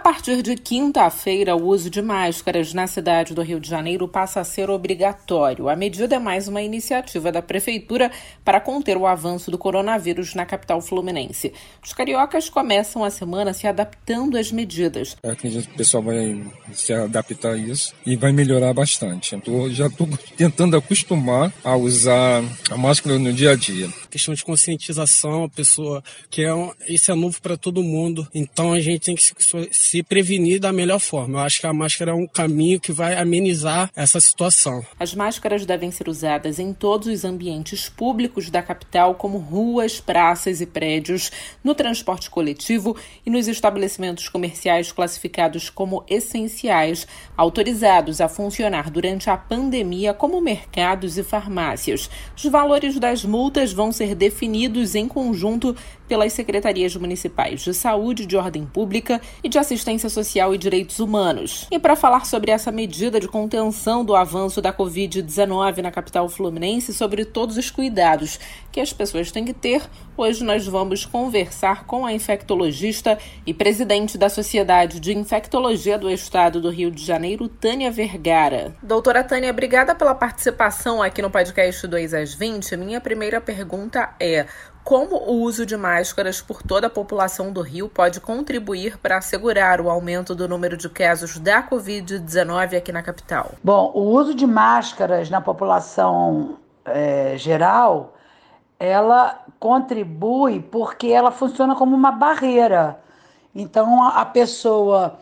Partir de quinta-feira, o uso de máscaras na cidade do Rio de Janeiro passa a ser obrigatório. A medida é mais uma iniciativa da Prefeitura para conter o avanço do coronavírus na capital fluminense. Os cariocas começam a semana se adaptando às medidas. Eu acredito que o pessoal vai se adaptar a isso e vai melhorar bastante. Eu já estou tentando acostumar a usar a máscara no dia a dia. Questão de conscientização, a pessoa que é um, isso é novo para todo mundo, então a gente tem que se, se prevenir da melhor forma. Eu acho que a máscara é um caminho que vai amenizar essa situação. As máscaras devem ser usadas em todos os ambientes públicos da capital, como ruas, praças e prédios, no transporte coletivo e nos estabelecimentos comerciais classificados como essenciais, autorizados a funcionar durante a pandemia, como mercados e farmácias. Os valores das multas vão ser definidos em conjunto pelas secretarias municipais de saúde, de ordem pública e de assistência social e direitos humanos. E para falar sobre essa medida de contenção do avanço da Covid-19 na capital fluminense, sobre todos os cuidados que as pessoas têm que ter, hoje nós vamos conversar com a infectologista e presidente da Sociedade de Infectologia do Estado do Rio de Janeiro, Tânia Vergara. Doutora Tânia, obrigada pela participação aqui no podcast 2 às 20. Minha primeira pergunta é: como o uso de máscaras por toda a população do Rio pode contribuir para assegurar o aumento do número de casos da Covid-19 aqui na capital? Bom, o uso de máscaras na população é, geral, ela contribui porque ela funciona como uma barreira. Então, a pessoa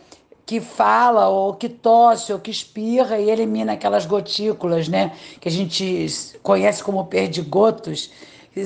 que fala ou que tosse ou que espirra e elimina aquelas gotículas, né, que a gente conhece como perdigotos,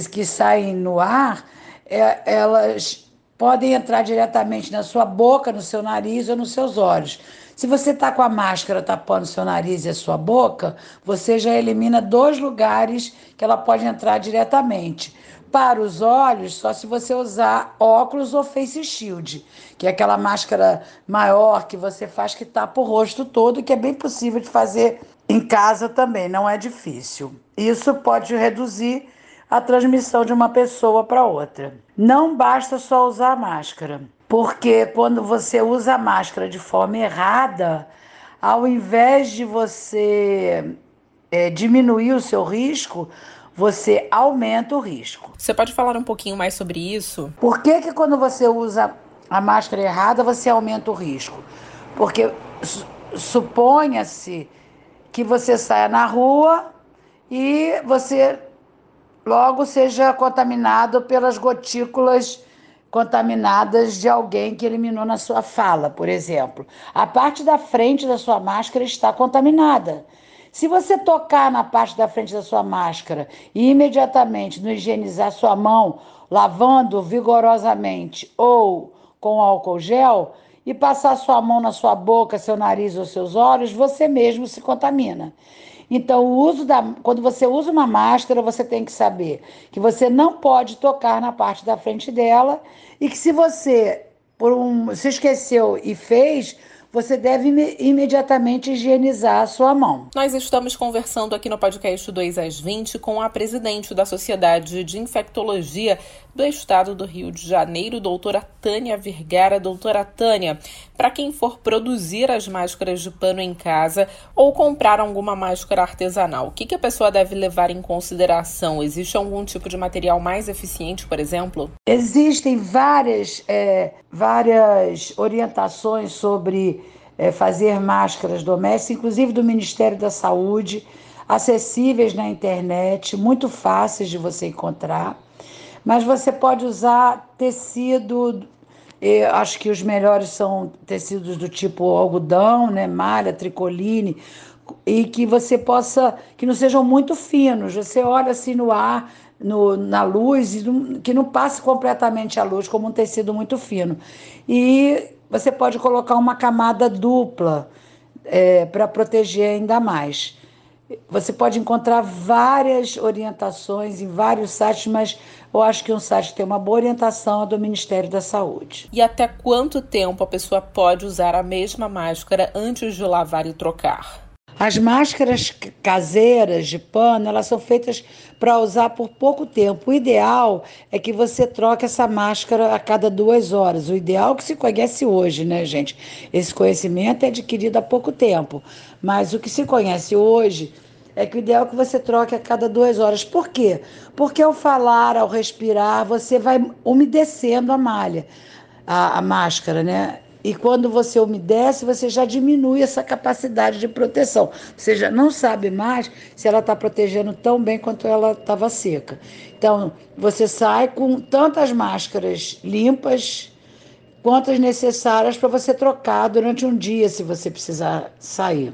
que saem no ar, é, elas podem entrar diretamente na sua boca, no seu nariz ou nos seus olhos. Se você está com a máscara tapando seu nariz e a sua boca, você já elimina dois lugares que ela pode entrar diretamente. Para os olhos, só se você usar óculos ou face shield, que é aquela máscara maior que você faz que tapa o rosto todo, que é bem possível de fazer em casa também, não é difícil. Isso pode reduzir a transmissão de uma pessoa para outra. Não basta só usar máscara, porque quando você usa a máscara de forma errada, ao invés de você é, diminuir o seu risco, você aumenta o risco. Você pode falar um pouquinho mais sobre isso? Por que, que quando você usa a máscara errada, você aumenta o risco? Porque suponha-se que você saia na rua e você logo seja contaminado pelas gotículas contaminadas de alguém que eliminou na sua fala, por exemplo. A parte da frente da sua máscara está contaminada. Se você tocar na parte da frente da sua máscara e imediatamente não higienizar sua mão, lavando vigorosamente ou com álcool gel, e passar sua mão na sua boca, seu nariz ou seus olhos, você mesmo se contamina. Então, o uso da, quando você usa uma máscara, você tem que saber que você não pode tocar na parte da frente dela e que se você por um, se esqueceu e fez, você deve imediatamente higienizar a sua mão. Nós estamos conversando aqui no podcast 2 às 20 com a presidente da Sociedade de Infectologia do Estado do Rio de Janeiro, doutora Tânia Vergara. Doutora Tânia, para quem for produzir as máscaras de pano em casa ou comprar alguma máscara artesanal, o que, que a pessoa deve levar em consideração? Existe algum tipo de material mais eficiente, por exemplo? Existem várias, é, várias orientações sobre é, fazer máscaras domésticas, inclusive do Ministério da Saúde, acessíveis na internet, muito fáceis de você encontrar. Mas você pode usar tecido, acho que os melhores são tecidos do tipo algodão, né, malha, tricoline, e que você possa, que não sejam muito finos. Você olha assim no ar, no, na luz, e não, que não passe completamente a luz, como um tecido muito fino. E você pode colocar uma camada dupla é, para proteger ainda mais. Você pode encontrar várias orientações em vários sites, mas eu acho que um site que tem uma boa orientação é do Ministério da Saúde. E até quanto tempo a pessoa pode usar a mesma máscara antes de lavar e trocar? As máscaras caseiras de pano, elas são feitas para usar por pouco tempo. O ideal é que você troque essa máscara a cada duas horas. O ideal é que se conhece hoje, né, gente? Esse conhecimento é adquirido há pouco tempo. Mas o que se conhece hoje é que o ideal é que você troque a cada duas horas. Por quê? Porque ao falar, ao respirar, você vai umedecendo a malha, a, a máscara, né? E quando você umedece, você já diminui essa capacidade de proteção. Você já não sabe mais se ela está protegendo tão bem quanto ela estava seca. Então, você sai com tantas máscaras limpas quantas necessárias para você trocar durante um dia, se você precisar sair.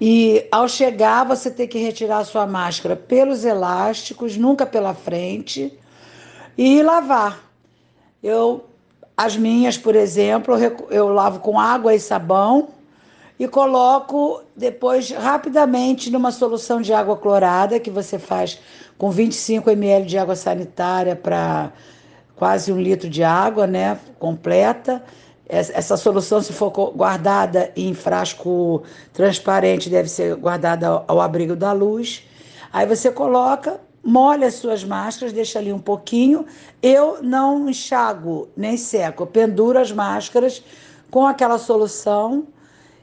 E ao chegar, você tem que retirar a sua máscara pelos elásticos, nunca pela frente, e lavar. Eu as minhas, por exemplo, eu lavo com água e sabão e coloco depois rapidamente numa solução de água clorada que você faz com 25 ml de água sanitária para quase um litro de água, né, completa. Essa solução, se for guardada em frasco transparente, deve ser guardada ao abrigo da luz. Aí você coloca molha as suas máscaras, deixa ali um pouquinho. Eu não enxago nem seco, eu penduro as máscaras com aquela solução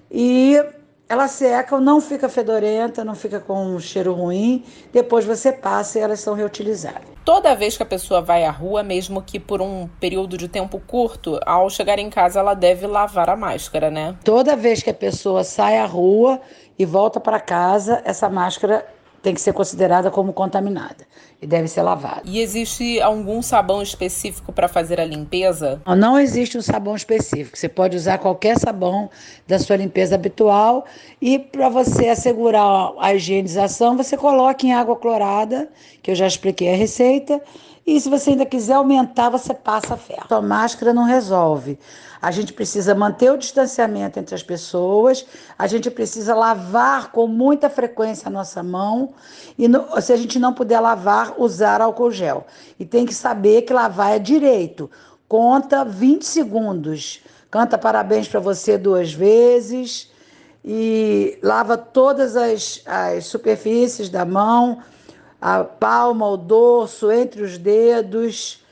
e ela seca, não fica fedorenta, não fica com um cheiro ruim. Depois você passa e elas são reutilizáveis. Toda vez que a pessoa vai à rua, mesmo que por um período de tempo curto, ao chegar em casa ela deve lavar a máscara, né? Toda vez que a pessoa sai à rua e volta para casa, essa máscara tem que ser considerada como contaminada e deve ser lavada. E existe algum sabão específico para fazer a limpeza? Não, não existe um sabão específico. Você pode usar qualquer sabão da sua limpeza habitual e para você assegurar a higienização, você coloca em água clorada, que eu já expliquei a receita, e se você ainda quiser aumentar, você passa ferro. A máscara não resolve. A gente precisa manter o distanciamento entre as pessoas, a gente precisa lavar com muita frequência a nossa mão e no, se a gente não puder lavar, usar álcool gel. E tem que saber que lavar é direito. Conta 20 segundos. Canta parabéns para você duas vezes e lava todas as, as superfícies da mão a palma, o dorso, entre os dedos,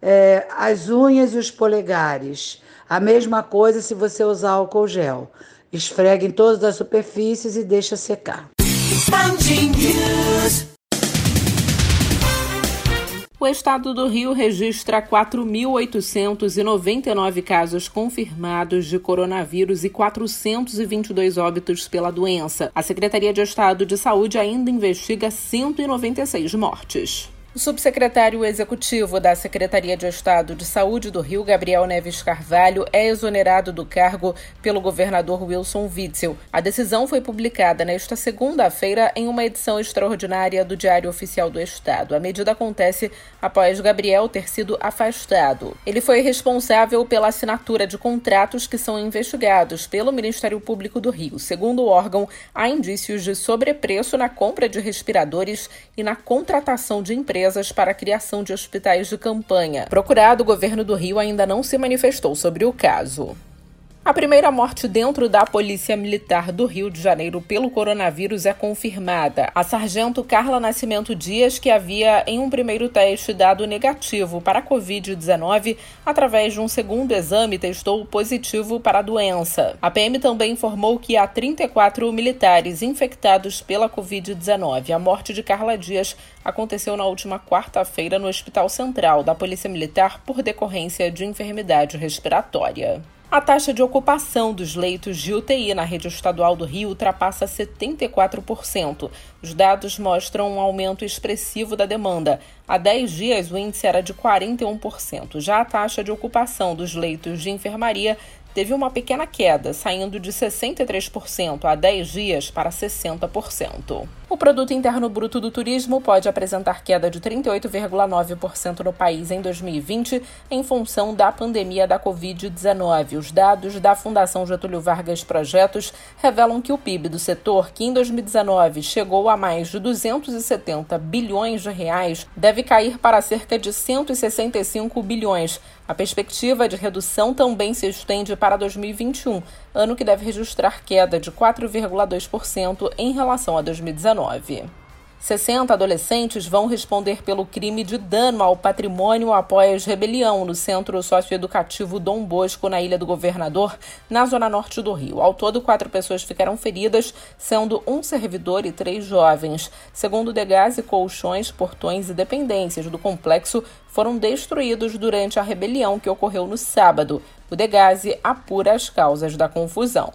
é, as unhas e os polegares. A mesma coisa se você usar álcool gel. Esfregue em todas as superfícies e deixa secar. O estado do Rio registra 4.899 casos confirmados de coronavírus e 422 óbitos pela doença. A Secretaria de Estado de Saúde ainda investiga 196 mortes. O subsecretário executivo da Secretaria de Estado de Saúde do Rio, Gabriel Neves Carvalho, é exonerado do cargo pelo governador Wilson Witzel. A decisão foi publicada nesta segunda-feira em uma edição extraordinária do Diário Oficial do Estado. A medida acontece após Gabriel ter sido afastado. Ele foi responsável pela assinatura de contratos que são investigados pelo Ministério Público do Rio. Segundo o órgão, há indícios de sobrepreço na compra de respiradores e na contratação de empresas empresas para a criação de hospitais de campanha. Procurado, o governo do Rio ainda não se manifestou sobre o caso. A primeira morte dentro da Polícia Militar do Rio de Janeiro pelo coronavírus é confirmada. A sargento Carla Nascimento Dias, que havia em um primeiro teste dado negativo para a Covid-19, através de um segundo exame testou positivo para a doença. A PM também informou que há 34 militares infectados pela Covid-19. A morte de Carla Dias aconteceu na última quarta-feira no Hospital Central da Polícia Militar por decorrência de enfermidade respiratória. A taxa de ocupação dos leitos de UTI na rede estadual do Rio ultrapassa 74%. Os dados mostram um aumento expressivo da demanda. Há 10 dias, o índice era de 41%. Já a taxa de ocupação dos leitos de enfermaria teve uma pequena queda, saindo de 63% há 10 dias para 60%. O produto interno bruto do turismo pode apresentar queda de 38,9% no país em 2020 em função da pandemia da Covid-19. Os dados da Fundação Getúlio Vargas Projetos revelam que o PIB do setor, que em 2019 chegou a mais de 270 bilhões de reais, deve cair para cerca de 165 bilhões. A perspectiva de redução também se estende para 2021, ano que deve registrar queda de 4,2% em relação a 2019. 60 adolescentes vão responder pelo crime de dano ao patrimônio após rebelião no Centro Socioeducativo Dom Bosco, na Ilha do Governador, na zona norte do Rio. Ao todo, quatro pessoas ficaram feridas, sendo um servidor e três jovens. Segundo o Degase, colchões, portões e dependências do complexo foram destruídos durante a rebelião que ocorreu no sábado. O Degase apura as causas da confusão.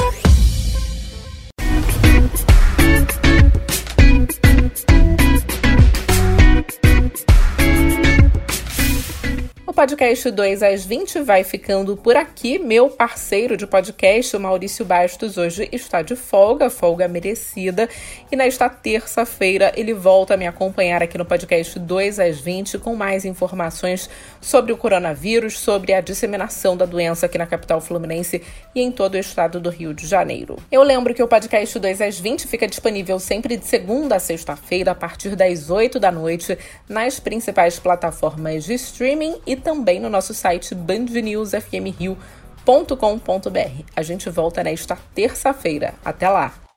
Podcast 2 às 20 vai ficando por aqui. Meu parceiro de podcast, o Maurício Bastos, hoje está de folga, folga merecida. E nesta terça-feira ele volta a me acompanhar aqui no podcast 2 às 20 com mais informações sobre o coronavírus, sobre a disseminação da doença aqui na capital fluminense e em todo o estado do Rio de Janeiro. Eu lembro que o podcast 2 às 20 fica disponível sempre de segunda a sexta-feira, a partir das 8 da noite, nas principais plataformas de streaming e também também no nosso site bandnewsfmrio.com.br. A gente volta nesta terça-feira. Até lá!